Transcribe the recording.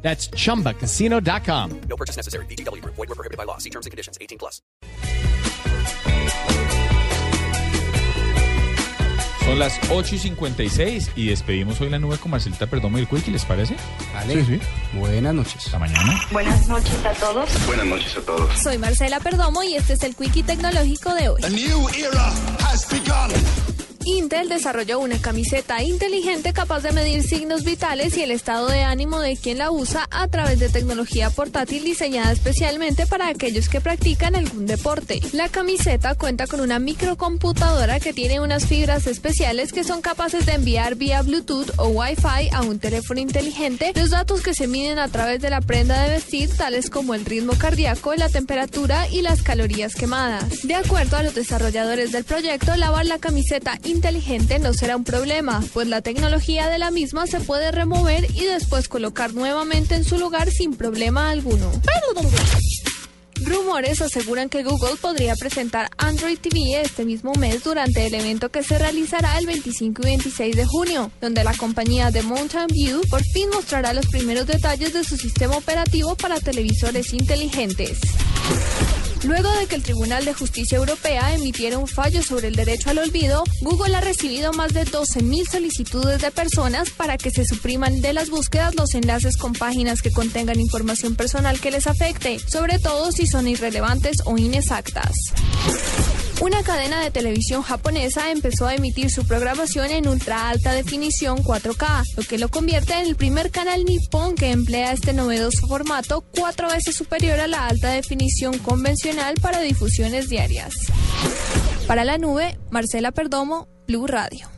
That's chumbacasino.com. No purchase necessary. BGW. Void were prohibited by law. See terms and conditions. 18 plus. Son las 8 y 56 y despedimos hoy la nube con Marcelita Perdomo y el Quickie, ¿les parece? Vale. Sí, sí. Buenas noches. Hasta mañana. Buenas noches a todos. Buenas noches a todos. Soy Marcela Perdomo y este es el Quickie Tecnológico de hoy. A new era has. Intel desarrolló una camiseta inteligente capaz de medir signos vitales y el estado de ánimo de quien la usa a través de tecnología portátil diseñada especialmente para aquellos que practican algún deporte. La camiseta cuenta con una microcomputadora que tiene unas fibras especiales que son capaces de enviar vía Bluetooth o Wi-Fi a un teléfono inteligente los datos que se miden a través de la prenda de vestir, tales como el ritmo cardíaco, la temperatura y las calorías quemadas. De acuerdo a los desarrolladores del proyecto, lavar la camiseta no será un problema, pues la tecnología de la misma se puede remover y después colocar nuevamente en su lugar sin problema alguno. Rumores aseguran que Google podría presentar Android TV este mismo mes durante el evento que se realizará el 25 y 26 de junio, donde la compañía de Mountain View por fin mostrará los primeros detalles de su sistema operativo para televisores inteligentes. Luego de que el Tribunal de Justicia Europea emitiera un fallo sobre el derecho al olvido, Google ha recibido más de 12.000 solicitudes de personas para que se supriman de las búsquedas los enlaces con páginas que contengan información personal que les afecte, sobre todo si son irrelevantes o inexactas. Una cadena de televisión japonesa empezó a emitir su programación en ultra alta definición 4K, lo que lo convierte en el primer canal nipón que emplea este novedoso formato cuatro veces superior a la alta definición convencional para difusiones diarias. Para la nube, Marcela Perdomo, Blue Radio.